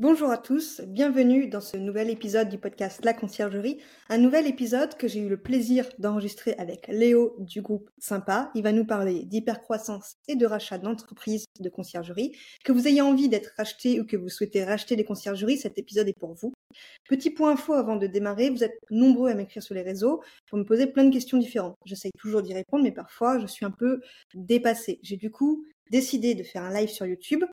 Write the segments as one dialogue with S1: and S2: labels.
S1: Bonjour à tous, bienvenue dans ce nouvel épisode du podcast La Conciergerie, un nouvel épisode que j'ai eu le plaisir d'enregistrer avec Léo du groupe Sympa. Il va nous parler d'hypercroissance et de rachat d'entreprises de conciergerie. Que vous ayez envie d'être racheté ou que vous souhaitez racheter des conciergeries, cet épisode est pour vous. Petit point info avant de démarrer, vous êtes nombreux à m'écrire sur les réseaux pour me poser plein de questions différentes. J'essaye toujours d'y répondre, mais parfois je suis un peu dépassée. J'ai du coup décidé de faire un live sur YouTube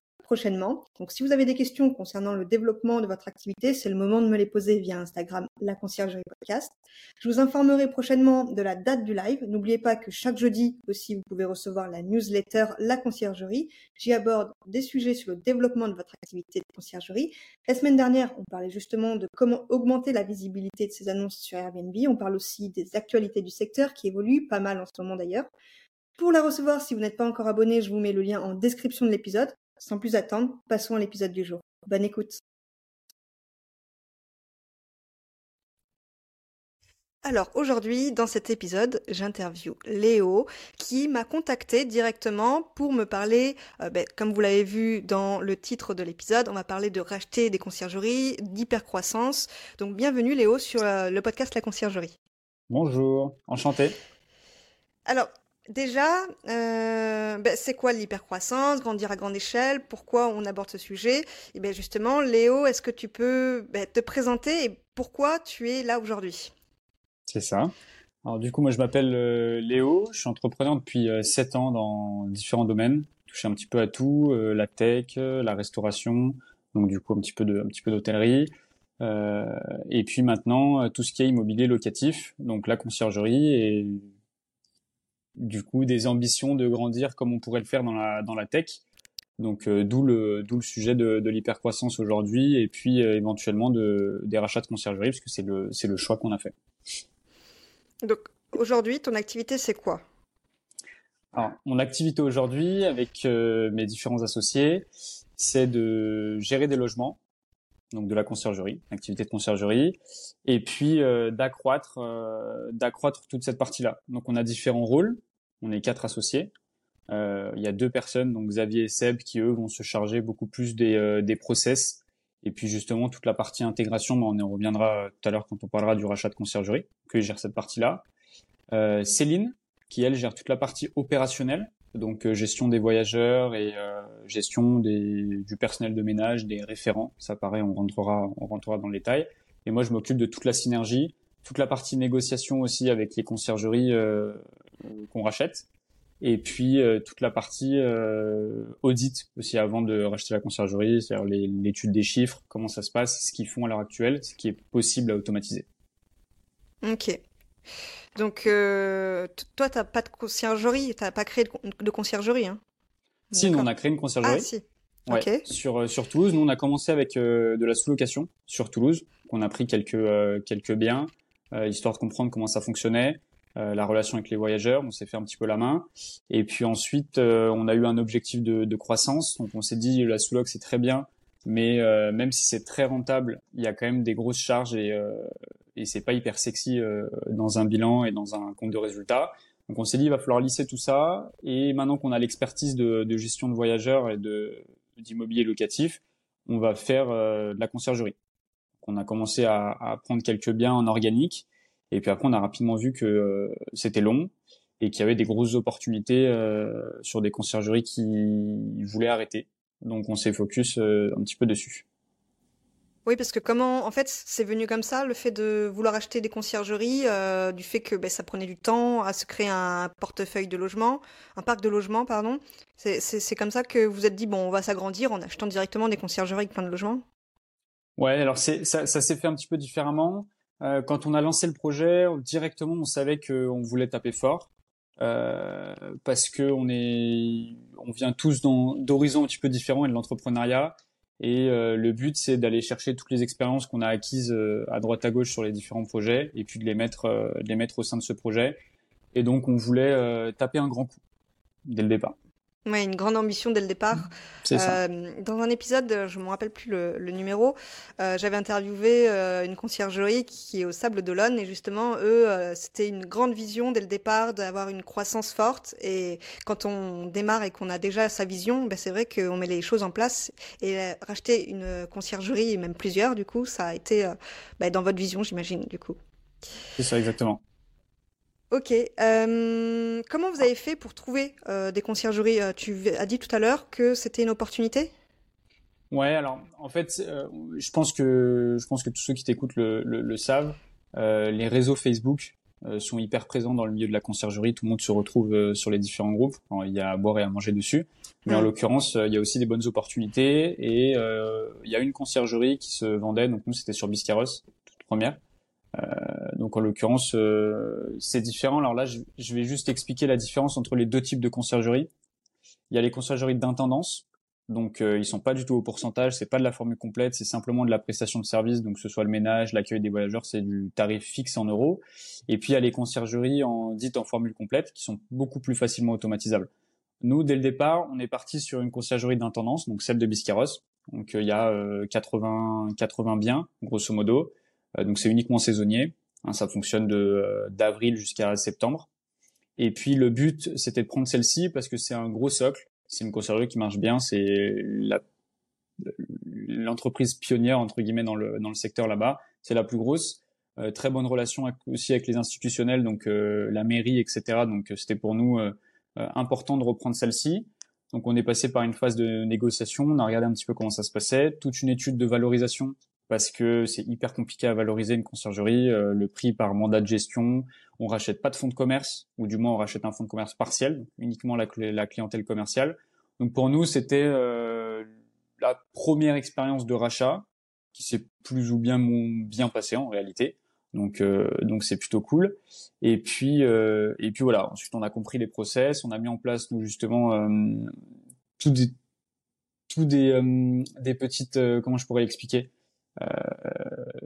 S1: Donc si vous avez des questions concernant le développement de votre activité, c'est le moment de me les poser via Instagram, la conciergerie podcast. Je vous informerai prochainement de la date du live. N'oubliez pas que chaque jeudi aussi, vous pouvez recevoir la newsletter La conciergerie. J'y aborde des sujets sur le développement de votre activité de conciergerie. La semaine dernière, on parlait justement de comment augmenter la visibilité de ces annonces sur Airbnb. On parle aussi des actualités du secteur qui évoluent pas mal en ce moment d'ailleurs. Pour la recevoir, si vous n'êtes pas encore abonné, je vous mets le lien en description de l'épisode. Sans plus attendre, passons à l'épisode du jour. Bonne écoute. Alors aujourd'hui, dans cet épisode, j'interview Léo qui m'a contacté directement pour me parler, euh, ben, comme vous l'avez vu dans le titre de l'épisode, on va parler de racheter des conciergeries, d'hypercroissance. Donc bienvenue Léo sur euh, le podcast La Conciergerie.
S2: Bonjour, enchanté.
S1: Alors Déjà, euh, ben, c'est quoi l'hypercroissance, grandir à grande échelle, pourquoi on aborde ce sujet? Et bien justement, Léo, est-ce que tu peux ben, te présenter et pourquoi tu es là aujourd'hui?
S2: C'est ça. Alors du coup, moi je m'appelle euh, Léo, je suis entrepreneur depuis 7 euh, ans dans différents domaines, touché un petit peu à tout, la tech, la restauration, donc du coup un petit peu de, un petit peu d'hôtellerie. et puis maintenant, tout ce qui est immobilier locatif, donc la conciergerie et du coup des ambitions de grandir comme on pourrait le faire dans la, dans la tech. Donc euh, d'où le d'où le sujet de, de l'hypercroissance aujourd'hui et puis euh, éventuellement de des rachats de conciergerie parce que c'est le c'est le choix qu'on a fait.
S1: Donc aujourd'hui ton activité c'est quoi?
S2: Alors mon activité aujourd'hui avec euh, mes différents associés c'est de gérer des logements donc de la conciergerie, activité de conciergerie, et puis euh, d'accroître euh, d'accroître toute cette partie-là. Donc on a différents rôles, on est quatre associés. Euh, il y a deux personnes, donc Xavier et Seb, qui eux vont se charger beaucoup plus des, des process, et puis justement toute la partie intégration, mais on y reviendra tout à l'heure quand on parlera du rachat de conciergerie, que gère cette partie-là. Céline, qui elle gère toute la partie opérationnelle, donc euh, gestion des voyageurs et euh, gestion des, du personnel de ménage, des référents. Ça paraît, on rentrera, on rentrera dans le détail. Et moi, je m'occupe de toute la synergie, toute la partie négociation aussi avec les conciergeries euh, qu'on rachète, et puis toute la partie audit aussi avant de racheter la conciergerie, c'est-à-dire l'étude des chiffres, comment ça se passe, ce qu'ils font à l'heure actuelle, ce qui est possible à automatiser.
S1: Ok. Donc, euh, toi, tu n'as pas de conciergerie, tu n'as pas créé de, conciergerie. Hein
S2: si, nous, on a créé une conciergerie. Ah, si. Ouais, sur, euh, sur Toulouse, nous, on a commencé avec euh, de la sous-location sur Toulouse. On a pris quelques, euh, quelques biens, histoire de comprendre comment ça fonctionnait, la relation avec les voyageurs. On s'est fait un petit peu la main. Et puis ensuite, on a eu un objectif de, de croissance. Donc, on s'est dit, la sous-loc, c'est très bien. Mais même si c'est très rentable, il y a quand même des grosses charges et, et c'est pas hyper sexy euh, dans un bilan et dans un compte de résultats. Donc on s'est dit il va falloir lisser tout ça et maintenant qu'on a l'expertise de, de, gestion de voyageurs et de d'immobilier locatif, on va faire euh, de la conciergerie. Donc on a commencé à, à, prendre quelques biens en organique et puis après on a rapidement vu que euh, c'était long et qu'il y avait des grosses opportunités sur des conciergeries qui voulaient arrêter. Donc on s'est focus un petit peu dessus.
S1: Oui, parce que comment, en fait, c'est venu comme ça, le fait de vouloir acheter des conciergeries, euh, du fait que ben, ça prenait du temps à se créer un portefeuille de logement, un parc de logement, pardon. C'est comme ça que vous êtes dit, bon, on va s'agrandir en achetant directement des conciergeries avec plein de logements?
S2: Ouais, alors ça, ça s'est fait un petit peu différemment. Euh, quand on a lancé le projet, directement, on savait qu'on voulait taper fort. Euh, parce que on est, on vient tous d'horizons un petit peu différents et de l'entrepreneuriat. Et euh, le but, c'est d'aller chercher toutes les expériences qu'on a acquises euh, à droite à gauche sur les différents projets, et puis de les mettre, de les mettre au sein de ce projet. Et donc, on voulait taper un grand coup dès le départ.
S1: Ouais, une grande ambition dès le départ.
S2: C'est ça.
S1: Euh, dans un épisode, je me rappelle plus le, le numéro, euh, j'avais interviewé euh, une conciergerie qui est au Sable d'Olonne et justement, eux, c'était une grande vision dès le départ d'avoir une croissance forte et quand on démarre et qu'on a déjà sa vision, ben, c'est vrai qu'on met les choses en place et racheter une conciergerie et même plusieurs, du coup, ça a été ben, dans votre vision, j'imagine, du coup.
S2: C'est ça, exactement.
S1: Ok. Euh, comment vous avez fait pour trouver euh, des conciergeries euh, Tu as dit tout à l'heure que c'était une opportunité?
S2: Ouais, alors en fait, je pense que je pense que tous ceux qui t'écoutent le, le, savent. les réseaux Facebook sont hyper présents dans le milieu de la conciergerie. Tout le monde se retrouve sur les différents groupes. il y a à boire et à manger dessus. Mais en l'occurrence, il y a aussi des bonnes opportunités. Et il y a une conciergerie qui se vendait. Donc nous, c'était sur Biscarros, toute première. Euh, donc en l'occurrence, euh, c'est différent. Alors là, je, vais juste expliquer la différence entre les deux types de conciergerie. Il y a les conciergeries d'intendance, donc euh, ils sont pas du tout au pourcentage, c'est pas de la formule complète, c'est simplement de la prestation de service, donc que ce soit le ménage, l'accueil des voyageurs, c'est du tarif fixe en euros. Et puis il y a les conciergeries en dites en formule complète qui sont beaucoup plus facilement automatisables. Nous, dès le départ, on est parti sur une conciergerie d'intendance, donc celle de Biscarros. Donc il y a 80 80 biens grosso modo. Euh, donc c'est uniquement saisonnier. Hein, ça fonctionne de euh, d'avril jusqu'à septembre. Et puis le but, c'était de prendre celle-ci parce que c'est un gros socle. C'est une conciergerie qui marche bien. C'est l'entreprise pionnière entre guillemets dans le dans le secteur là-bas. C'est la plus grosse. Euh, très bonne relation aussi avec les institutionnels, donc la mairie, etc. Donc c'était pour nous important de reprendre celle-ci. Donc on est passé par une phase de négociation, on a regardé un petit peu comment ça se passait, toute une étude de valorisation parce que c'est hyper compliqué à valoriser une conciergerie. Euh, le prix par mandat de gestion, on rachète pas de fonds de commerce, ou du moins on rachète un fonds de commerce partiel, uniquement la, clientèle commerciale. Donc pour nous, c'était euh, la première expérience de rachat qui s'est plus ou bien bien passé en réalité. Donc euh, donc c'est plutôt cool. Et puis et puis voilà. Ensuite on a compris les process, on a mis en place nous justement tout des tout des des petites comment je pourrais l'expliquer?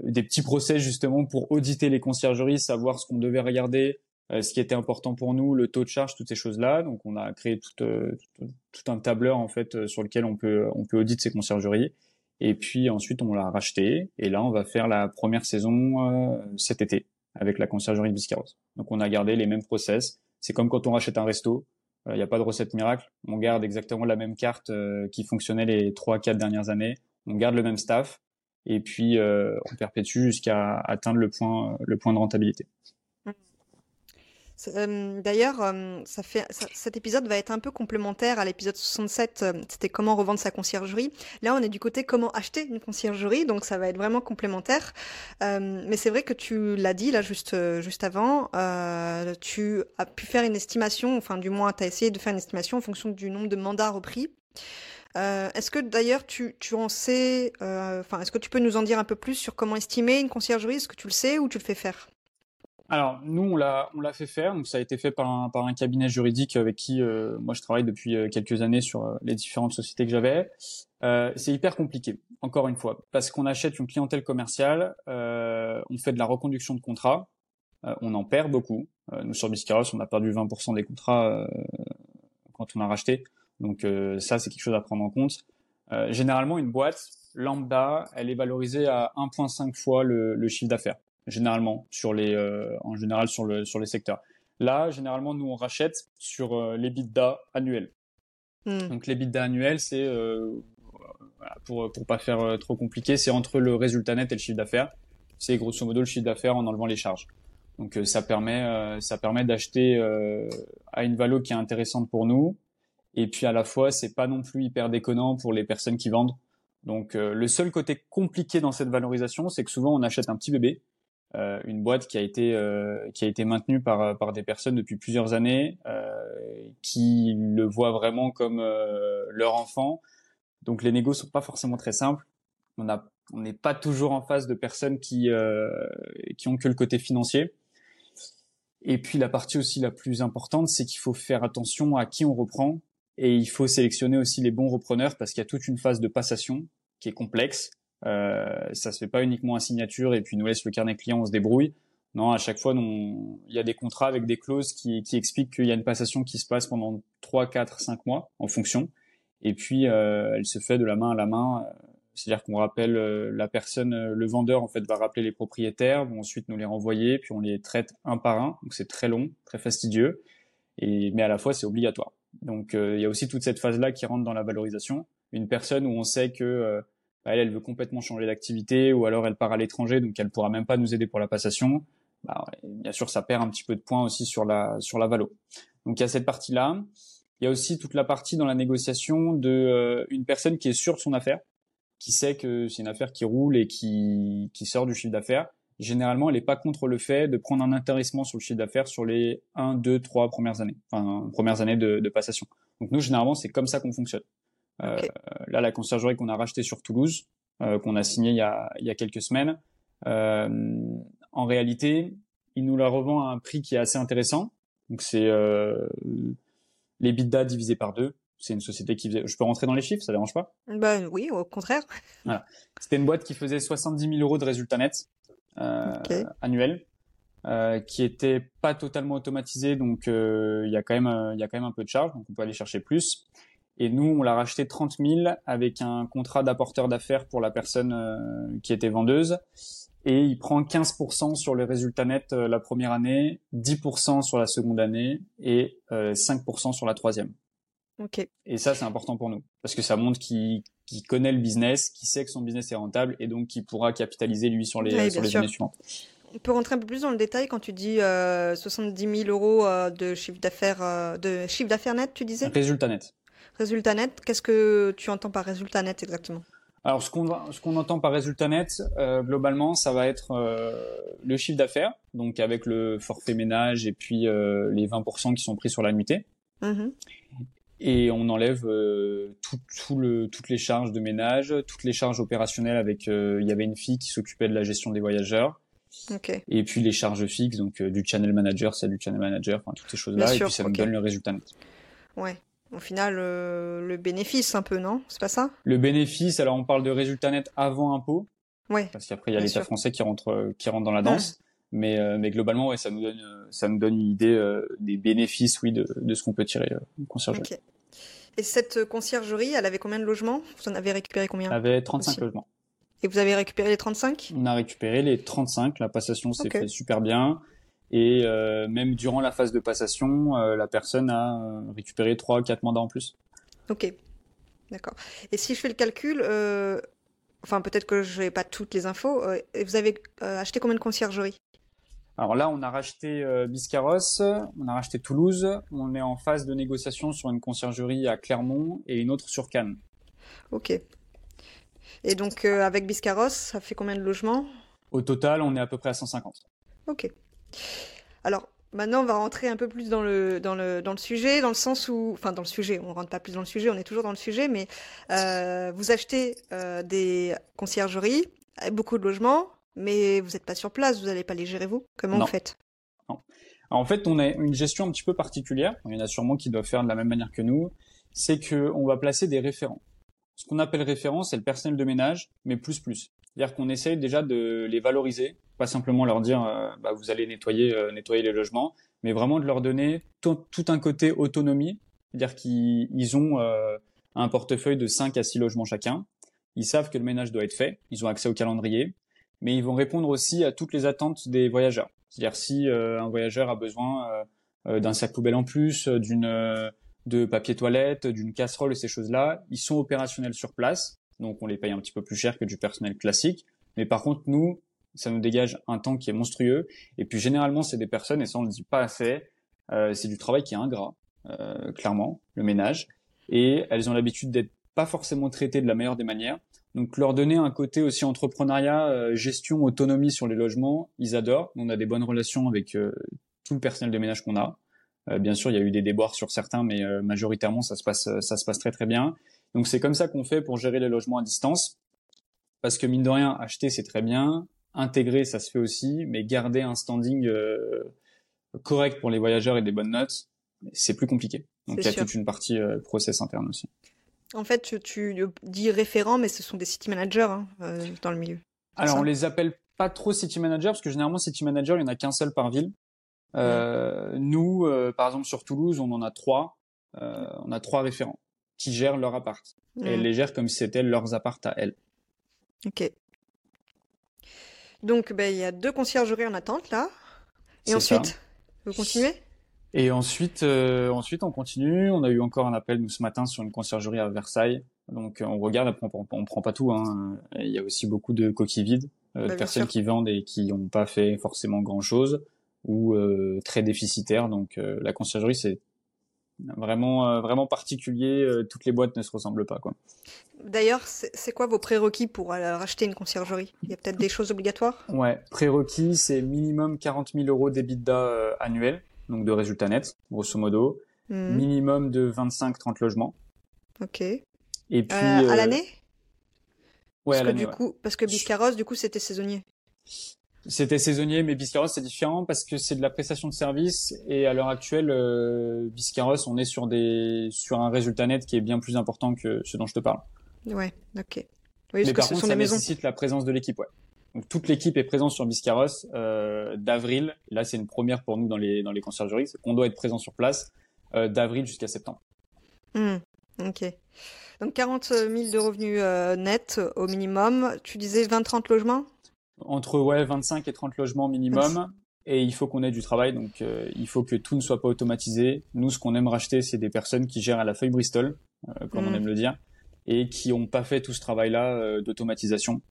S2: Des petits procès justement pour auditer les conciergeries, savoir ce qu'on devait regarder, euh, ce qui était important pour nous, le taux de charge, toutes ces choses-là. Donc on a créé tout, euh, tout, un tableur en fait sur lequel on peut on peut auditer ces conciergeries. Et puis ensuite on l'a racheté et là on va faire la première saison cet été avec la conciergerie de Biscarros. Donc on a gardé les mêmes process. C'est comme quand on rachète un resto. Il n'y a pas de recette miracle. On garde exactement la même carte qui fonctionnait les trois quatre dernières années. On garde le même staff et puis euh, on perpétue jusqu'à atteindre le point, le point de rentabilité.
S1: Euh, d'ailleurs, euh, cet épisode va être un peu complémentaire à l'épisode 67, c'était comment revendre sa conciergerie. Là, on est du côté comment acheter une conciergerie, donc ça va être vraiment complémentaire. mais c'est vrai que tu l'as dit là juste, juste avant, tu as pu faire une estimation, enfin du moins tu as essayé de faire une estimation en fonction du nombre de mandats repris. Euh, est-ce que d'ailleurs tu, tu en sais, euh, enfin, est-ce que tu peux nous en dire un peu plus sur comment estimer une conciergerie? Est-ce que tu le sais ou tu le fais faire?
S2: Alors nous on l'a on l'a fait faire donc ça a été fait par un par un cabinet juridique avec qui euh, moi je travaille depuis quelques années sur les différentes sociétés que j'avais. c'est hyper compliqué encore une fois parce qu'on achète une clientèle commerciale, on fait de la reconduction de contrats, on en perd beaucoup. nous sur Biscarros on a perdu 20% des contrats quand on a racheté. Donc euh, ça, c'est quelque chose à prendre en compte. Euh, généralement, une boîte lambda, elle est valorisée à 1,5 fois le, le chiffre d'affaires. Généralement, sur les, euh, en général sur le sur les secteurs. Là, généralement, nous on rachète sur euh, l'EBITDA annuel. Hmm. Donc l'EBITDA annuel, c'est voilà, pour pour pas faire trop compliqué, c'est entre le résultat net et le chiffre d'affaires. C'est grosso modo le chiffre d'affaires en enlevant les charges. Donc ça permet ça permet d'acheter à une valeur qui est intéressante pour nous et puis à la fois, c'est pas non plus hyper déconnant pour les personnes qui vendent. Donc le seul côté compliqué dans cette valorisation, c'est que souvent on achète un petit bébé, une boîte qui a été qui a été maintenue par par des personnes depuis plusieurs années, qui le voient vraiment comme leur enfant. Donc les négos sont pas forcément très simples. On a on n'est pas toujours en face de personnes qui qui ont que le côté financier. Et puis la partie aussi la plus importante, c'est qu'il faut faire attention à qui on reprend et il faut sélectionner aussi les bons repreneurs parce qu'il y a toute une phase de passation qui est complexe. Euh, ça se fait pas uniquement à signature et puis nous laisse le carnet client, on se débrouille. Non, à chaque fois, il y a des contrats avec des clauses qui, expliquent qu'il y a une passation qui se passe pendant 3, 4, 5 mois en fonction. Et puis, euh, elle se fait de la main à la main. C'est-à-dire qu'on rappelle euh, la personne, euh, le vendeur en fait va rappeler les propriétaires, vont ensuite nous les renvoyer, puis on les traite un par un. Donc c'est très long, très fastidieux, et mais à la fois c'est obligatoire. Donc euh, il y a aussi toute cette phase-là qui rentre dans la valorisation. Une personne où on sait que bah, elle, elle veut complètement changer d'activité, ou alors elle part à l'étranger, donc elle pourra même pas nous aider pour la passation. Bah, bien sûr, ça perd un petit peu de points aussi sur la sur la valo. Donc il y a cette partie-là. Il y a aussi toute la partie dans la négociation de une personne qui est sûre de son affaire qui sait que c'est une affaire qui roule et qui, qui sort du chiffre d'affaires, généralement, elle n'est pas contre le fait de prendre un intéressement sur le chiffre d'affaires sur les 1, 2, 3 premières années, enfin, premières années de, de passation. Donc nous, généralement, c'est comme ça qu'on fonctionne. Euh, là, la conciergerie qu'on a rachetée sur Toulouse, euh, qu'on a signé il y a, il y a quelques semaines, euh, en réalité, il nous la revend à un prix qui est assez intéressant. Donc c'est euh, les bidas divisés par deux, c'est une société qui faisait. Je peux rentrer dans les chiffres, ça dérange pas?
S1: Bah oui, au contraire.
S2: Voilà. C'était une boîte qui faisait 70 000 euros de résultats nets euh, annuels, euh, qui était pas totalement automatisée, donc euh, il y a quand même il y a quand même un peu de charge, donc on peut aller chercher plus. Et nous, on l'a racheté 30 000 avec un contrat d'apporteur d'affaires pour la personne euh, qui était vendeuse. Et il prend 15% sur les résultats nets la première année, 10% sur la seconde année et 5% sur la troisième. Et ça, c'est important pour nous parce que ça montre qu'il connaît le business, qu'il sait que son business est rentable et donc qu'il pourra capitaliser lui sur les, sur les années suivantes.
S1: On peut rentrer un peu plus dans le détail quand tu dis euh, 70 000 euros euh, de chiffre d'affaires euh, de chiffre d'affaires net, tu disais?
S2: Résultat net.
S1: Résultat net. Qu'est-ce que tu entends par résultat net exactement?
S2: Alors, ce qu'on ce qu'on entend par résultat net, euh, globalement, ça va être euh, le chiffre d'affaires, donc avec le forfait ménage et puis euh, les 20% qui sont pris sur l'annuité. Mmh et on enlève euh, tout, tout le, toutes les charges de ménage, toutes les charges opérationnelles avec euh, il y avait une fille qui s'occupait de la gestion des voyageurs.
S1: Okay.
S2: Et puis les charges fixes, donc euh, du channel manager, c'est du channel manager, enfin toutes ces choses-là, et puis ça nous donne le résultat net.
S1: Ouais. Au final, le bénéfice un peu, non? C'est pas ça?
S2: Le bénéfice, alors on parle de résultat net avant impôt.
S1: Ouais.
S2: Parce qu'après il y a l'État français qui rentre qui rentre dans la danse. Mais, euh, mais globalement, ouais, ça nous donne, ça nous donne une idée euh, des bénéfices, oui, de, de ce qu'on peut tirer euh, conciergerie. Okay.
S1: Et cette conciergerie, elle avait combien de logements? Vous en avez récupéré combien?
S2: Elle avait 35 aussi. logements.
S1: Et vous avez récupéré les 35
S2: On a récupéré les 35. La passation s'est okay. fait super bien. Et euh, même durant la phase de passation, euh, la personne a récupéré 3 4 mandats en plus.
S1: Ok, d'accord. Et si je fais le calcul, euh, enfin peut-être que je n'ai pas toutes les infos, vous avez acheté combien de conciergeries?
S2: Alors là, on a racheté euh, Biscarros, on a racheté Toulouse, on est en phase de négociation sur une conciergerie à Clermont et une autre sur Cannes.
S1: Ok. Et donc euh, avec Biscarros, ça fait combien de logements?
S2: Au total, on est à peu près à 150.
S1: Ok. Alors maintenant, on va rentrer un peu plus dans le, dans le, dans le sujet, dans le sens où, enfin dans le sujet, on rentre pas plus dans le sujet, on est toujours dans le sujet, mais euh, vous achetez euh, des conciergeries, beaucoup de logements, mais vous n'êtes pas sur place, vous n'allez pas les gérer vous? Comment
S2: non.
S1: vous faites?
S2: Non. Alors, En fait, on a une gestion un petit peu particulière. Il y en a sûrement qui doivent faire de la même manière que nous. C'est que on va placer des référents. Ce qu'on appelle référent, c'est le personnel de ménage, mais plus plus. C'est-à-dire qu'on essaye déjà de les valoriser, pas simplement leur dire euh, bah, vous allez nettoyer euh, nettoyer les logements, mais vraiment de leur donner tout, tout un côté autonomie, c'est-à-dire qu'ils ont euh, un portefeuille de 5 à 6 logements chacun. Ils savent que le ménage doit être fait, ils ont accès au calendrier, mais ils vont répondre aussi à toutes les attentes des voyageurs. C'est-à-dire si euh, un voyageur a besoin euh, euh d'un sac poubelle en plus, euh, d'une euh, de papier toilette, d'une casserole et ces choses-là, ils sont opérationnels sur place, donc on les paye un petit peu plus cher que du personnel classique. Mais par contre, nous, ça nous dégage un temps qui est monstrueux. Et puis généralement, c'est des personnes, et ça on le dit pas assez, c'est du travail qui est ingrat, clairement, le ménage. Et elles ont l'habitude d'être pas forcément traitées de la meilleure des manières. Donc leur donner un côté aussi entrepreneuriat, gestion, autonomie sur les logements, ils adorent. On a des bonnes relations avec tout le personnel de ménage qu'on a. bien sûr, il y a eu des déboires sur certains, mais majoritairement ça se passe ça se passe très très bien. Donc c'est comme ça qu'on fait pour gérer les logements à distance. Parce que mine de rien, acheter c'est très bien, intégrer ça se fait aussi, mais garder un standing correct pour les voyageurs et des bonnes notes, c'est plus compliqué. Donc il y a toute une partie euh, process interne aussi.
S1: En fait, tu, dis référent, mais ce sont des city managers hein, euh, dans le milieu.
S2: Alors on les appelle pas trop city managers parce que généralement city manager, il y en a qu'un seul par ville. Euh, Nous, euh, par exemple sur Toulouse, on en a trois. on a trois référents qui gèrent leur appart et les gèrent comme si c'était leurs apparts à elles.
S1: Ok. Donc, ben, il y a deux conciergeries en attente là. Et ensuite, vous continuez?
S2: Et ensuite, euh, ensuite, on continue. On a eu encore un appel nous ce matin sur une conciergerie à Versailles. Donc, on regarde. on, on, prend pas tout. Hein. Il y a aussi beaucoup de coquilles vides, euh, de bah, personnes qui vendent et qui n'ont pas fait forcément grand chose ou euh, très déficitaires. Donc, la conciergerie, c'est vraiment, vraiment particulier. toutes les boîtes ne se ressemblent pas, quoi.
S1: D'ailleurs, c'est quoi vos prérequis pour racheter une conciergerie? Il y a peut-être des choses obligatoires?
S2: Ouais, prérequis, c'est minimum 40 000 euros d'EBITDA annuel donc de résultats nets, grosso modo. Hmm. Minimum de 25-30 logements.
S1: Ok.
S2: Et puis.
S1: Euh, à euh, l'année?
S2: Ouais,
S1: parce
S2: à l'année.
S1: Du coup, parce que Biscarros, du coup, c'était saisonnier.
S2: C'était saisonnier, mais Biscarros, c'est différent parce que c'est de la prestation de service et à l'heure actuelle, euh, Biscarros, on est sur des sur un résultat net qui est bien plus important que ce dont je te parle.
S1: Ouais, ok.
S2: Oui, mais par contre, ça nécessite la présence de l'équipe, ouais. Donc toute l'équipe est présente sur Biscarros euh, d'avril. Là, c'est une première pour nous dans les dans les conciergeries. On doit être présent sur place euh, d'avril jusqu'à septembre.
S1: Hmm, ok. Donc 40 000 de revenus euh, nets au minimum. Tu disais 20-30 logements?
S2: Entre ouais 25 et 30 logements minimum. Et il faut qu'on ait du travail, donc il faut que tout ne soit pas automatisé. Nous, ce qu'on aime racheter, c'est des personnes qui gèrent à la feuille Bristol, comme on hmm. aime le dire, et qui n'ont pas fait tout ce travail-là d'automatisation.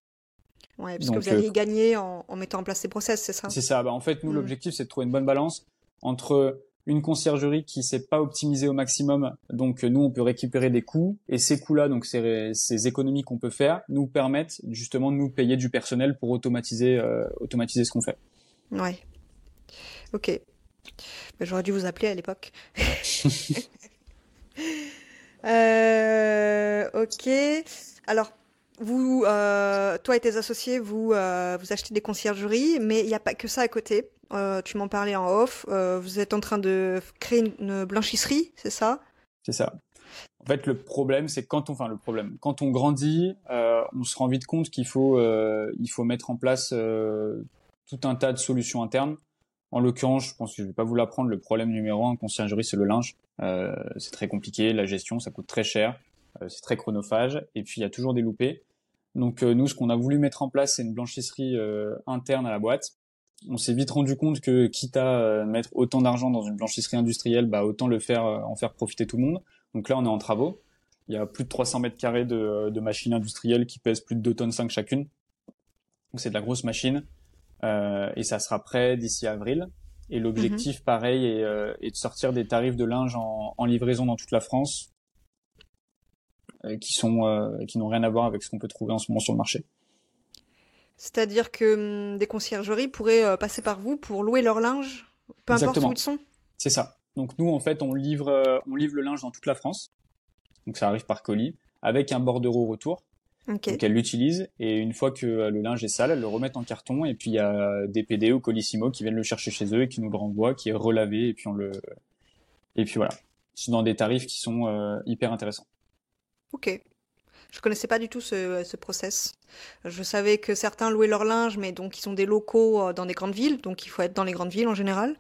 S1: Ouais, parce que vous allez euh, gagner en, mettant en place ces process, c'est ça?
S2: C'est ça. Bah, en fait, nous, mm. l'objectif, c'est de trouver une bonne balance entre une conciergerie qui s'est pas optimisée au maximum, donc nous, on peut récupérer des coûts, et ces coûts-là, donc ces, ces économies qu'on peut faire, nous permettent justement de nous payer du personnel pour automatiser, euh, automatiser ce qu'on fait.
S1: Ouais. Ok. Bah, j'aurais dû vous appeler à l'époque. euh, ok. Alors, vous, euh, toi et tes associés, vous, euh, vous achetez des conciergeries, mais il n'y a pas que ça à côté. Euh, tu m'en parlais en off. vous êtes en train de créer une, blanchisserie, c'est ça?
S2: C'est ça. En fait, le problème, c'est quand on, enfin le problème, quand on grandit, on se rend vite compte qu'il faut, il faut mettre en place tout un tas de solutions internes. En l'occurrence, je pense que je vais pas vous l'apprendre. Le problème numéro un en conciergerie, c'est le linge. c'est très compliqué, la gestion, ça coûte très cher. Euh, c'est très chronophage et puis il y a toujours des loupés. Donc euh, nous, ce qu'on a voulu mettre en place, c'est une blanchisserie euh, interne à la boîte. On s'est vite rendu compte que quitte à mettre autant d'argent dans une blanchisserie industrielle, bah autant le faire, en faire profiter tout le monde. Donc là, on est en travaux. Il y a plus de 300 mètres carrés de, de machines industrielles qui pèsent plus de 2 tonnes 5 chacune. Donc c'est de la grosse machine. Euh, et ça sera prêt d'ici avril. Et l'objectif, mhm. pareil, est, est, de sortir des tarifs de linge en, en livraison dans toute la France qui sont euh, qui n'ont rien à voir avec ce qu'on peut trouver en ce moment sur le marché.
S1: C'est-à-dire que hum, des conciergeries pourraient euh, passer par vous pour louer leur linge, peu importe où ils sont?
S2: C'est ça. Donc nous en fait on livre on livre le linge dans toute la France. Donc ça arrive par colis avec un bordereau retour. Donc elle l'utilise et une fois que le linge est sale, elle le remet en carton et puis il y a des PD ou Colissimo qui viennent le chercher chez eux et qui nous le renvoient, qui est relavé et puis on le et puis voilà. C'est dans des tarifs qui sont hyper intéressants.
S1: Ok. Je connaissais pas du tout ce, ce, process. Je savais que certains louaient leur linge, mais donc ils ont des locaux euh, dans des grandes villes, donc il faut être dans les grandes villes en général.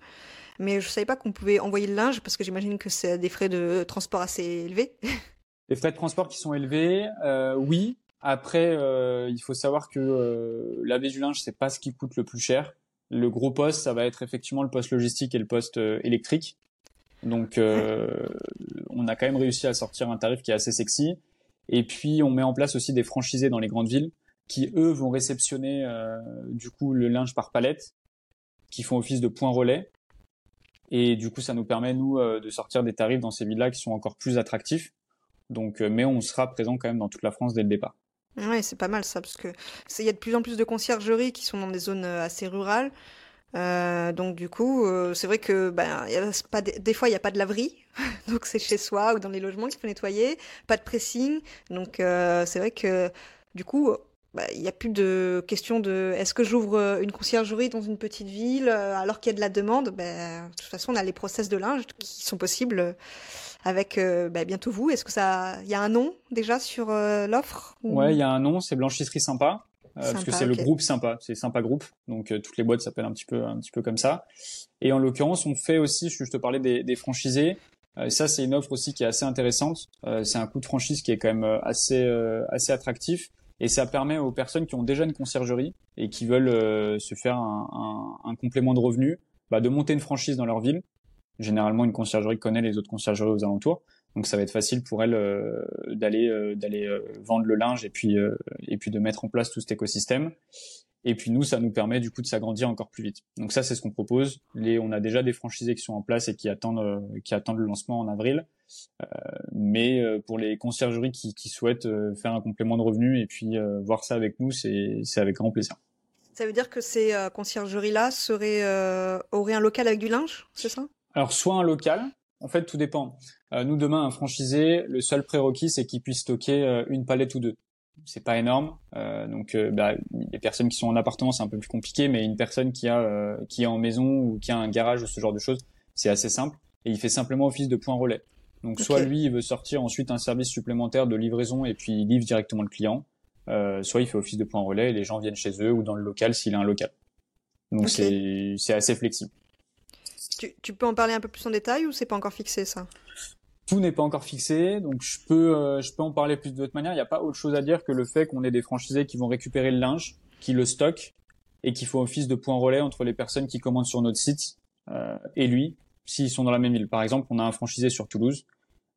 S1: Mais je savais pas qu'on pouvait envoyer le linge parce que j'imagine que c'est des frais de transport assez élevés.
S2: Les frais de transport qui sont élevés, euh, oui. Après, euh, il faut savoir que laver du linge, c'est pas ce qui coûte le plus cher. Le gros poste, ça va être effectivement le poste logistique et le poste électrique. Donc, euh, on a quand même réussi à sortir un tarif qui est assez sexy. Et puis, on met en place aussi des franchisés dans les grandes villes qui, eux, vont réceptionner euh, du coup le linge par palette, qui font office de point relais. Et du coup, ça nous permet, nous, euh, de sortir des tarifs dans ces villes-là qui sont encore plus attractifs. Donc, mais on sera présent quand même dans toute la France dès le départ.
S1: Ouais, c'est pas mal ça, parce que il y a de plus en plus de conciergeries qui sont dans des zones assez rurales. Euh, donc du coup, euh, c'est vrai que ben, y a pas des fois il n'y a pas de laverie, donc c'est chez soi ou dans les logements qu'il faut nettoyer, pas de pressing, donc euh, c'est vrai que du coup bah, il n'y a plus de question de est-ce que j'ouvre une conciergerie dans une petite ville alors qu'il y a de la demande? Ben, de toute façon, on a les process de linge qui sont possibles avec ben, bientôt vous. Est-ce que ça, il y a un nom déjà sur l'offre
S2: Ouais, il y a un nom, c'est Blanchisserie Sympa. Euh, parce que c'est le groupe sympa, c'est sympa groupe, donc euh, toutes les boîtes s'appellent un petit peu un petit peu comme ça. Et en l'occurrence, on fait aussi, je te parlais des, des franchisés, euh, ça c'est une offre aussi qui est assez intéressante. c'est un coût de franchise qui est quand même assez assez attractif et ça permet aux personnes qui ont déjà une conciergerie et qui veulent se faire un, un, un, complément de revenus, bah, de monter une franchise dans leur ville. Généralement, une conciergerie connaît les autres conciergeries aux alentours. Donc ça va être facile pour elle euh, d'aller euh, d'aller euh, vendre le linge et puis et puis de mettre en place tout cet écosystème. Et puis nous, ça nous permet du coup de s'agrandir encore plus vite. Donc ça, c'est ce qu'on propose. Les, on a déjà des franchisés qui sont en place et qui attendent qui attendent le lancement en avril. mais pour les conciergeries qui, qui souhaitent faire un complément de revenu et puis voir ça avec nous, c'est c'est avec grand plaisir.
S1: Ça veut dire que ces conciergeries-là seraient auraient un local avec du linge, c'est ça?
S2: Alors soit un local, en fait, tout dépend. Euh, nous, demain, un franchisé, le seul prérequis, c'est qu'il puisse stocker euh, une palette ou deux. C'est pas énorme. Euh, donc, bah, les personnes qui sont en appartement, c'est un peu plus compliqué, mais une personne qui a qui est en maison ou qui a un garage ou ce genre de choses, c'est assez simple. Et il fait simplement office de point relais. Donc, soit lui, il veut sortir ensuite un service supplémentaire de livraison et puis il livre directement le client. soit il fait office de point relais et les gens viennent chez eux ou dans le local s'il a un local. Donc c'est assez flexible.
S1: Tu, peux en parler un peu plus en détail ou c'est pas encore fixé ça?
S2: Tout n'est pas encore fixé, donc je peux, euh, je peux en parler plus de votre manière. Il n'y a pas autre chose à dire que le fait qu'on ait des franchisés qui vont récupérer le linge, qui le stockent et qui font office de point relais entre les personnes qui commandent sur notre site euh, et lui, s'ils sont dans la même ville. Par exemple, on a un franchisé sur Toulouse.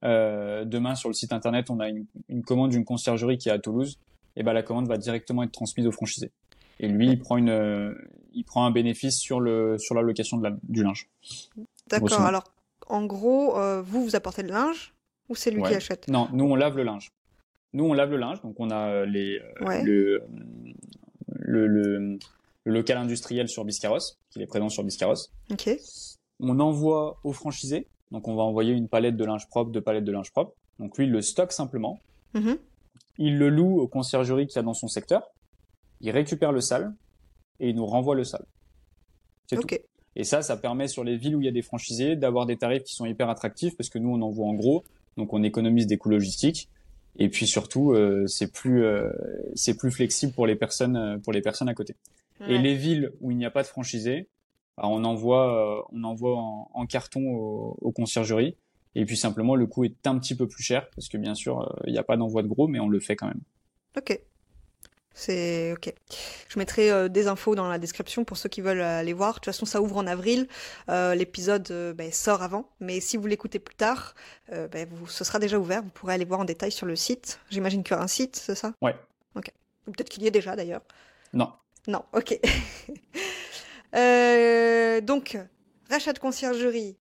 S2: Euh, demain, sur le site internet, on a une, une commande d'une conciergerie qui est à Toulouse. Et ben la commande va directement être transmise au franchisé. Et lui, il prend une, il prend un bénéfice sur le sur la location de la, du linge.
S1: D'accord. Alors, en gros, euh, vous vous apportez le linge ou c'est lui qui achète?
S2: Non, nous on lave le linge. Nous on lave le linge, donc on a euh, les euh, le, le, le, local industriel sur Biscarros, qui est présent sur Biscarros.
S1: Ok.
S2: On envoie au franchisé, donc on va envoyer une palette de linge propre, deux palettes de linge propre. Donc lui il le stocke simplement. Mm-hmm. Il le loue aux conciergeries qu'il y a dans son secteur. Il récupère le sale et il nous renvoie le sale. C'est tout. Et ça, ça permet sur les villes où il y a des franchisés d'avoir des tarifs qui sont hyper attractifs parce que nous, on envoie en gros, donc on économise des coûts logistiques. Et puis surtout, euh, c'est plus euh, c'est plus flexible pour les personnes euh, pour les personnes à côté. Et les villes où il n'y a pas de franchisés, bah, on envoie on envoie en, carton aux, conciergeries. Et puis simplement, le coût est un petit peu plus cher parce que bien sûr, il n'y a pas d'envoi de gros, mais on le fait quand même.
S1: Ok. C'est ok. Je mettrai euh, des infos dans la description pour ceux qui veulent euh, aller voir. De toute façon, ça ouvre en avril. Euh, l'épisode ben, sort avant, mais si vous l'écoutez plus tard, ben, vous, ce sera déjà ouvert. Vous pourrez aller voir en détail sur le site. J'imagine qu'il y aura un site, c'est ça?
S2: Ouais.
S1: Ok. Peut-être qu'il y est déjà d'ailleurs.
S2: Non.
S1: Non. Ok. donc, rachat de conciergerie,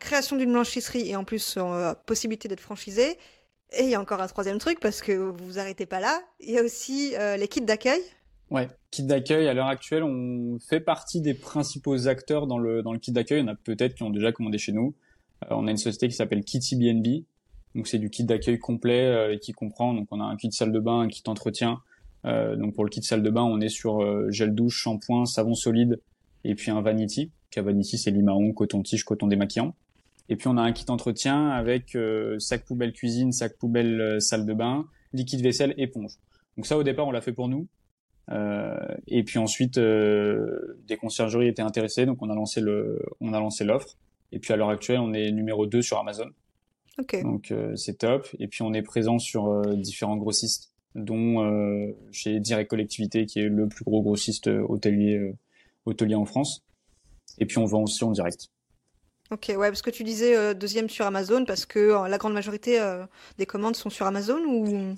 S1: création d'une blanchisserie et en plus possibilité d'être franchisé. Et il y a encore un troisième truc, parce que vous vous arrêtez pas là, il y a aussi euh, les kits d'accueil.
S2: Ouais, kit d'accueil, à l'heure actuelle, on fait partie des principaux acteurs dans le, dans le kit d'accueil. Il y en a peut-être qui ont déjà commandé chez nous. Euh, on a une société qui s'appelle Kitty BNB. Donc c'est du kit d'accueil complet euh, et qui comprend, donc on a un kit salle de bain, un kit entretien. donc pour le kit salle de bain, on est sur gel douche, shampoing, savon solide et puis un vanity. Car vanity c'est limaron, coton-tige, coton démaquillant. Et puis on a un kit entretien avec euh, sac poubelle cuisine, sac poubelle euh, salle de bain, liquide vaisselle, éponge. Donc ça au départ on l'a fait pour nous. Euh, et puis ensuite des conciergeries étaient intéressées, donc on a lancé le, on a lancé l'offre. Et puis à l'heure actuelle on est numéro 2 sur Amazon.
S1: Okay.
S2: Donc c'est top. Et puis on est présent sur différents grossistes, dont chez Direct Collectivité qui est le plus gros grossiste hôtelier hôtelier en France. Et puis on vend aussi en direct.
S1: Ok, ouais, parce que tu disais euh, deuxième sur Amazon, parce que euh, la grande majorité euh, des commandes sont sur Amazon ou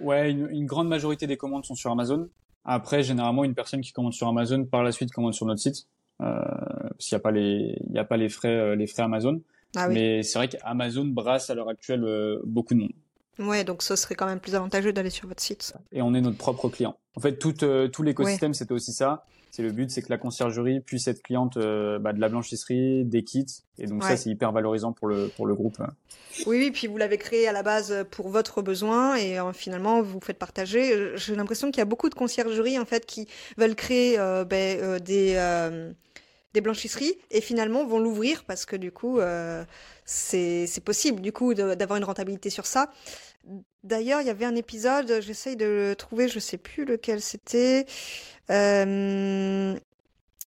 S2: Ouais, une, grande majorité des commandes sont sur Amazon. Après, généralement, une personne qui commande sur Amazon, par la suite, commande sur notre site, parce qu'il n'y a pas les, il y a pas les frais, les frais Amazon. Ah Mais c'est vrai qu'Amazon brasse à l'heure actuelle beaucoup de monde.
S1: Ouais, donc ce serait quand même plus avantageux d'aller sur votre site.
S2: Et on est notre propre client. En fait, tout, tout l'écosystème, c'était aussi ça. C'est le but, c'est que la conciergerie puisse être cliente bah, de la blanchisserie, des kits, et donc ça, c'est hyper valorisant pour le pour le groupe.
S1: Oui, oui, puis vous l'avez créé à la base pour votre besoin, et finalement vous faites partager. J'ai l'impression qu'il y a beaucoup de conciergeries en fait qui veulent créer ben, des des blanchisseries et finalement vont l'ouvrir parce que du coup euh, c'est possible du coup d'avoir une rentabilité sur ça. D'ailleurs, il y avait un épisode, j'essaye de le trouver, je sais plus lequel c'était. Euh,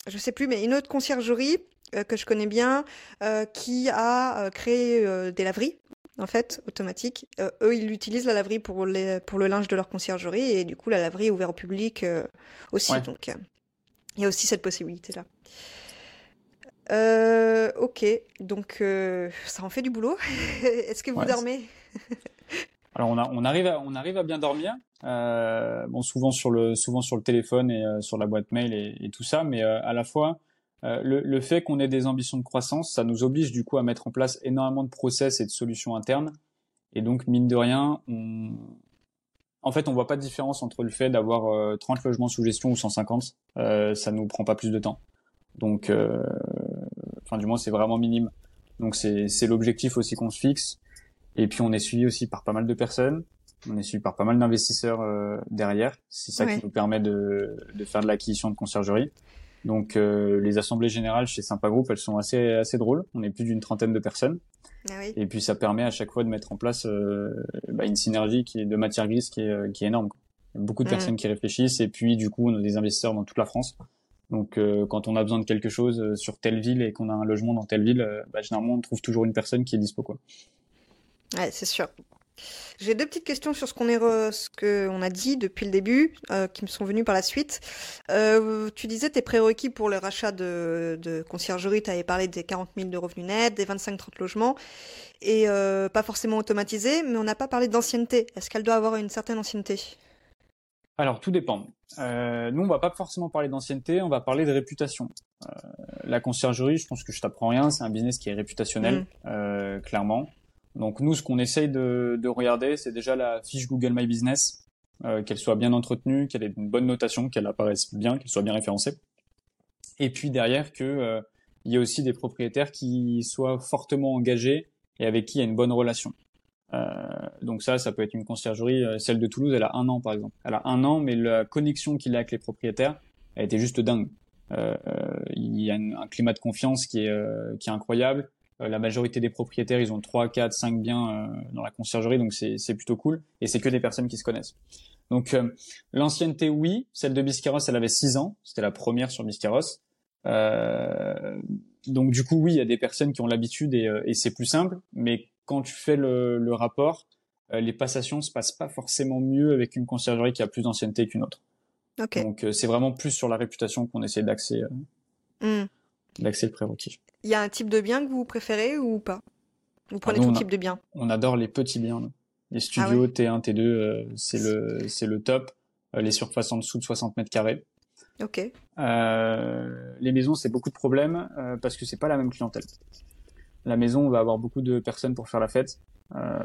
S1: je sais plus, mais une autre conciergerie euh, que je connais bien euh, qui a créé des laveries en fait, automatiques. eux, ils utilisent la laverie pour, les, pour le linge de leur conciergerie et du coup, la laverie est ouverte au public aussi. Donc, il y a aussi cette possibilité-là. Ok, donc ça en fait du boulot. Est-ce que vous dormez?
S2: Alors on, a, on, arrive à, on arrive à bien dormir. Euh, bon, souvent sur le souvent sur le téléphone et euh, sur la boîte mail et, et tout ça, mais euh, à la fois le, le, fait qu'on ait des ambitions de croissance, ça nous oblige du coup à mettre en place énormément de process et de solutions internes. Et donc mine de rien, on... en fait, on voit pas de différence entre le fait d'avoir 30 logements sous gestion ou 150. ça nous prend pas plus de temps. Donc Enfin, du moins, c'est vraiment minime. Donc, c'est l'objectif aussi qu'on se fixe. Et puis, on est suivi aussi par pas mal de personnes. On est suivi par pas mal d'investisseurs euh, derrière. C'est ça qui nous permet de, de faire de l'acquisition de conciergerie. Donc, euh, les assemblées générales chez Sympa Group, elles sont assez, assez drôles. On est plus d'une trentaine de personnes. Ah oui. Et puis, ça permet à chaque fois de mettre en place euh, bah, une synergie qui est de matière grise qui est, qui est énorme. Il y a beaucoup de mmh. personnes qui réfléchissent. Et puis, du coup, on a des investisseurs dans toute la France. Donc euh, quand on a besoin de quelque chose sur telle ville et qu'on a un logement dans telle ville, bah, généralement on trouve toujours une personne qui est dispo quoi.
S1: Ouais, c'est sûr. J'ai deux petites questions sur ce qu'on est ce que on a dit depuis le début, qui me sont venues par la suite. tu disais tes prérequis pour le rachat de, de conciergerie, tu avais parlé des 40 000 de revenus nets, des 25-30 logements, et pas forcément automatisés, mais on n'a pas parlé d'ancienneté. Est-ce qu'elle doit avoir une certaine ancienneté?
S2: Alors tout dépend. Euh, nous, on va pas forcément parler d'ancienneté, on va parler de réputation. Euh, la conciergerie, je pense que je t'apprends rien, c'est un business qui est réputationnel, mm. euh, clairement. Donc nous, ce qu'on essaye de, de regarder, c'est déjà la fiche Google My Business, euh, qu'elle soit bien entretenue, qu'elle ait une bonne notation, qu'elle apparaisse bien, qu'elle soit bien référencée. Et puis derrière, que euh, y a aussi des propriétaires qui soient fortement engagés et avec qui il y a une bonne relation. Euh, donc ça, ça peut être une conciergerie. Euh, celle de Toulouse, elle a un an par exemple. Elle a un an, mais la connexion qu'il a avec les propriétaires, elle était juste dingue. Euh, il y a un, climat de confiance qui est, qui est incroyable. La majorité des propriétaires, ils ont 3, 4, 5 biens dans la conciergerie, donc c'est plutôt cool. Et c'est que des personnes qui se connaissent. Donc l'ancienneté, oui. Celle de Biscarros, elle avait 6 ans. C'était la première sur Biscarros. donc du coup, oui, il y a des personnes qui ont l'habitude et, et c'est plus simple. Mais quand tu fais le, le rapport, euh, les passations se passent pas forcément mieux avec une conciergerie qui a plus d'ancienneté qu'une autre. Donc euh, c'est vraiment plus sur la réputation qu'on essaie d'axer euh, hmm. le prérequis.
S1: Il y a un type de bien que vous préférez ou pas? Vous prenez ah, tout type de bien
S2: On adore les petits biens. Les studios T1, T2, c'est le c'est le top. les surfaces en dessous de 60 mètres carrés.
S1: Ok.
S2: les maisons, c'est beaucoup de problèmes parce que c'est pas la même clientèle la maison, on va avoir beaucoup de personnes pour faire la fête. Euh,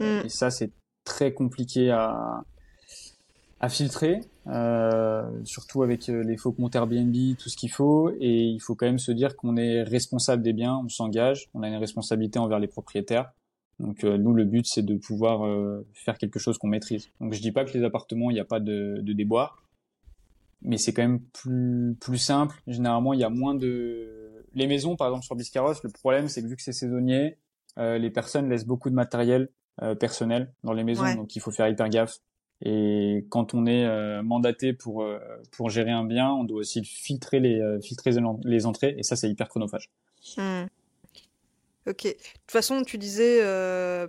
S2: mm. Et ça, c'est très compliqué à, à filtrer, euh, surtout avec euh, les faux comptes Airbnb, tout ce qu'il faut. Et il faut quand même se dire qu'on est responsable des biens, on s'engage, on a une responsabilité envers les propriétaires. Donc nous, le but, c'est de pouvoir faire quelque chose qu'on maîtrise. Donc je dis pas que les appartements, il n'y a pas de, de déboire, mais c'est quand même plus plus simple. Généralement, il y a moins de les maisons, par exemple sur Biscarros, le problème c'est que vu que c'est saisonnier, euh, les personnes laissent beaucoup de matériel euh, personnel dans les maisons, donc il faut faire hyper gaffe. Et quand on est euh, mandaté pour pour gérer un bien, on doit aussi filtrer les filtrer les entrées, et ça c'est hyper chronophage.
S1: Hmm. Ok. De toute façon, tu disais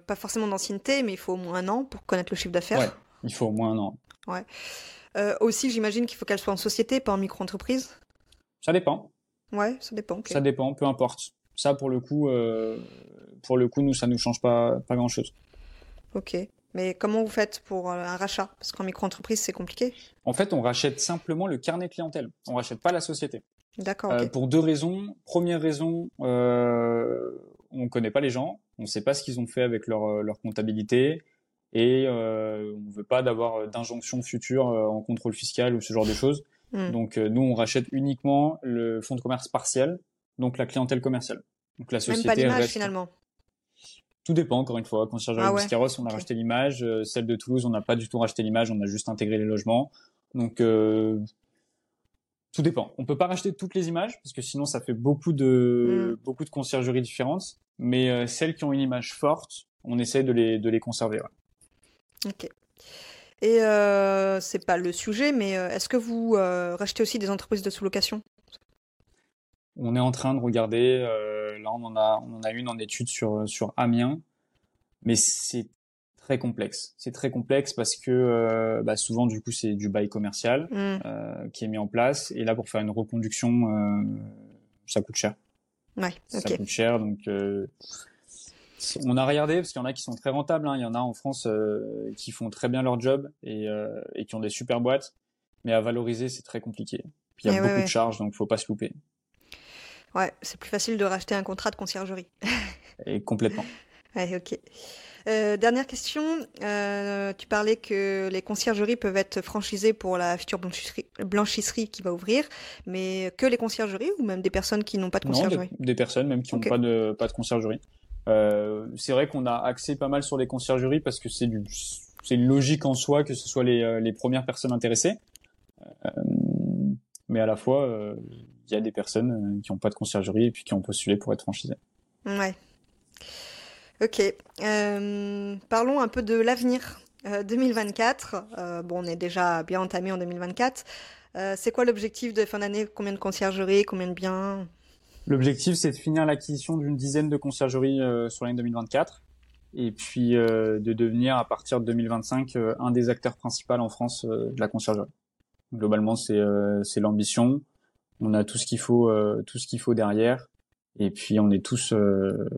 S1: pas forcément d'ancienneté, mais il faut au moins un an pour connaître le chiffre d'affaires. Ouais,
S2: il faut au moins un an.
S1: Ouais. aussi, j'imagine qu'il faut qu'elle soit en société, pas en micro-entreprise.
S2: Ça dépend.
S1: Ouais, ça dépend.
S2: Ça dépend, peu importe. Ça, pour le coup, euh, pour le coup, nous, ça nous change pas, pas grand chose.
S1: Ok. Mais comment vous faites pour euh, un rachat? Parce qu'en micro-entreprise, c'est compliqué.
S2: En fait, on rachète simplement le carnet clientèle. On rachète pas la société.
S1: D'accord. Euh,
S2: pour deux raisons. Première raison, euh, on connaît pas les gens. On sait pas ce qu'ils ont fait avec leur, leur comptabilité. et euh, on veut pas d'avoir d'injonction future en contrôle fiscal ou ce genre de choses. Hmm. Donc nous, on rachète uniquement le fonds de commerce partiel, donc la clientèle commerciale. Donc la société
S1: Même pas l'image
S2: reste...
S1: finalement.
S2: Tout dépend, encore une fois. Conciergerie ah Biscarros, on a racheté l'image. celle de Toulouse, on n'a pas du tout racheté l'image, on a juste intégré les logements. Donc tout dépend. On peut pas racheter toutes les images parce que sinon ça fait beaucoup de mm. beaucoup de conciergeries différentes. Mais euh, celles qui ont une image forte, on essaie de les de les conserver.
S1: Ok. Et euh, c'est pas le sujet, mais euh, est-ce que vous euh, rachetez aussi des entreprises de sous-location?
S2: On est en train de regarder. là, on en a on en a une en étude sur sur Amiens, mais c'est très complexe. C'est très complexe parce que euh, bah, souvent du coup c'est du bail commercial mm. euh, qui est mis en place et là pour faire une reconduction euh, ça coûte cher.
S1: Ouais,
S2: ça coûte cher donc on a regardé parce qu'il y en a qui sont très rentables. Hein. Il y en a en France qui font très bien leur job et, et, qui ont des super boîtes, mais à valoriser c'est très compliqué. Puis il y a beaucoup de charges donc faut pas se louper.
S1: Ouais, c'est plus facile de racheter un contrat de conciergerie.
S2: et complètement.
S1: Ouais, ok. Euh, dernière question. Euh, tu parlais que les conciergeries peuvent être franchisées pour la future blanchisserie, qui va ouvrir, mais que les conciergeries ou même des personnes qui n'ont pas de conciergerie
S2: Non, des, personnes même qui n'ont pas de pas de conciergerie. Euh, c'est vrai qu'on a axé pas mal sur les conciergeries parce que c'est du c'est logique en soi que ce soit les, les premières personnes intéressées. mais à la fois, y a des personnes qui n'ont pas de conciergerie et puis qui ont postulé pour être franchisées.
S1: Ouais, Ok. Euh, parlons un peu de l'avenir. 2024, euh, euh, bon, on est déjà bien entamé en 2024. c'est quoi l'objectif de fin d'année? Combien de conciergeries? Combien de biens?
S2: L'objectif, c'est de finir l'acquisition d'une dizaine de conciergeries sur l'année 2024 et puis de devenir à partir de 2025 un des acteurs principaux en France de la conciergerie. Globalement, c'est c'est l'ambition. On a tout ce qu'il faut tout ce qu'il faut derrière. Et puis on est tous, euh,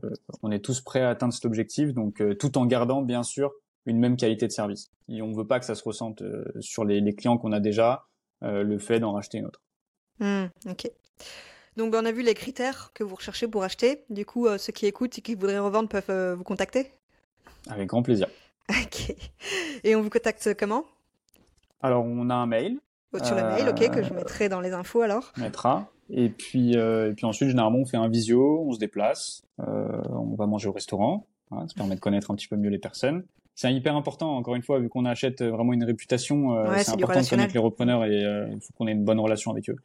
S2: on est tous prêts à atteindre cet objectif, donc euh, tout en gardant bien sûr une même qualité de service. Et on veut pas que ça se ressente euh, sur les, les, clients qu'on a déjà, le fait d'en racheter une autre.
S1: Mmh, ok. Donc on a vu les critères que vous recherchez pour acheter. Du coup, ceux qui écoutent et qui voudraient revendre peuvent vous contacter?
S2: Avec grand plaisir.
S1: Ok. Et on vous contacte comment?
S2: Alors on a un mail.
S1: Sur le mail, ok, que je mettrai dans les infos alors.
S2: On mettra. Et puis, euh, et puis ensuite, généralement, on fait un visio, on se déplace, euh, on va manger au restaurant. Hein, ça permet de connaître un petit peu mieux les personnes. C'est hyper important, encore une fois, vu qu'on achète vraiment une réputation, euh, c'est important de connaître les repreneurs et euh, il faut qu'on ait une bonne relation avec eux.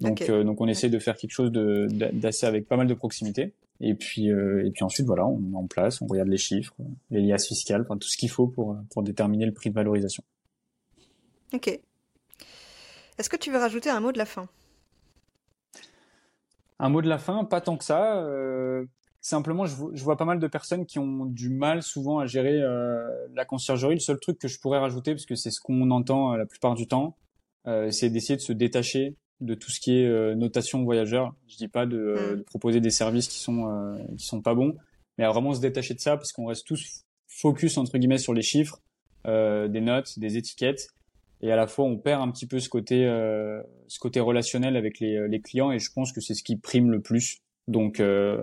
S2: Donc, euh, donc on essaie de faire quelque chose d'assez avec pas mal de proximité. Et puis, et puis ensuite, voilà, on met en place, on regarde les chiffres, les liasses fiscales, enfin tout ce qu'il faut pour, pour déterminer le prix de valorisation.
S1: Ok. Est-ce que tu veux rajouter un mot de la fin?
S2: Un mot de la fin, pas tant que ça. Euh, simplement, je, vois pas mal de personnes qui ont du mal souvent à gérer euh, la conciergerie. Le seul truc que je pourrais rajouter, parce que c'est ce qu'on entend euh, la plupart du temps, c'est d'essayer de se détacher de tout ce qui est notation voyageur. Je dis pas de, mm. de, proposer des services qui sont qui sont pas bons, mais à vraiment se détacher de ça parce qu'on reste tous focus entre guillemets sur les chiffres, des notes, des étiquettes et à la fois on perd un petit peu ce côté euh, ce côté relationnel avec les, les, clients et je pense que c'est ce qui prime le plus. Donc euh,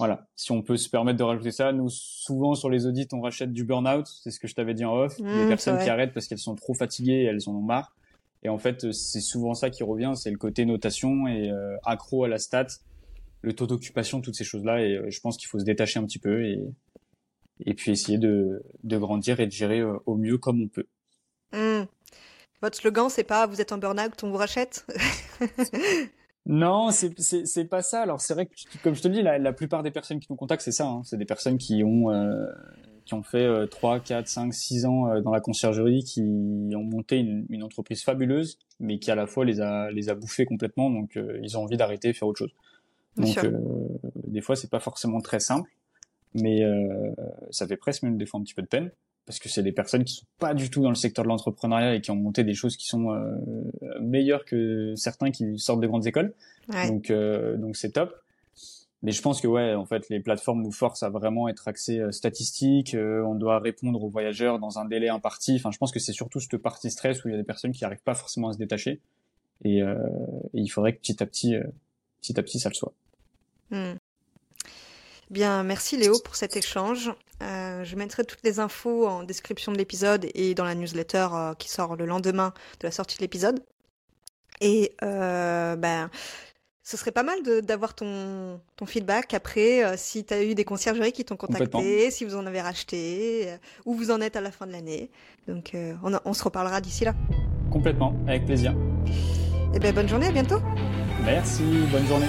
S2: voilà. Si on peut se permettre de rajouter ça nous souvent sur les audits on rachète du burn-out. C'est ce que je t'avais dit en off. Mmh, personnes qui arrêtent parce qu'elles sont trop fatiguées elles en ont marre. Et en fait c'est souvent ça qui revient c'est le côté notation et euh, accro à la stat le taux d'occupation toutes ces choses là et je pense qu'il faut se détacher un petit peu et et puis essayer de, de grandir et de gérer au mieux comme on peut
S1: Mmh. Votre slogan, c'est pas vous êtes en burn-out, on vous rachète
S2: Non, c'est pas ça. Alors c'est vrai que, comme je te dis, la, la, plupart des personnes qui nous contactent, c'est ça. Hein. C'est des personnes qui ont euh, qui ont fait euh, 3, 4, 5, 6 ans euh, dans la conciergerie, qui ont monté une, une, entreprise fabuleuse, mais qui à la fois les a les a bouffés complètement. Donc euh, ils ont envie d'arrêter et faire autre chose. donc des fois, c'est pas forcément très simple, mais ça fait presque même des fois un petit peu de peine parce que c'est des personnes qui sont pas du tout dans le secteur de l'entrepreneuriat et qui ont monté des choses qui sont euh, meilleures que certains qui sortent de grandes écoles. Donc euh, donc c'est top. Mais je pense que ouais, en fait, les plateformes nous forcent à vraiment être axés euh, statistiques. Euh, on doit répondre aux voyageurs dans un délai imparti. Enfin, je pense que c'est surtout cette partie stress où il y a des personnes qui n'arrivent pas forcément à se détacher. Et, et, il faudrait que petit à petit, petit à petit, ça le soit.
S1: Hmm. Bien, merci Léo pour cet échange. Euh, je mettrai toutes les infos en description de l'épisode et dans la newsletter qui sort le lendemain de la sortie de l'épisode. Et ben, ce serait pas mal d'avoir ton, ton feedback après, si tu as eu des conciergeries qui t'ont contacté, si vous en avez racheté, où vous en êtes à la fin de l'année. Donc on, on se reparlera d'ici là.
S2: Complètement, avec plaisir.
S1: Et eh ben bonne journée, à bientôt.
S2: Merci, bonne journée.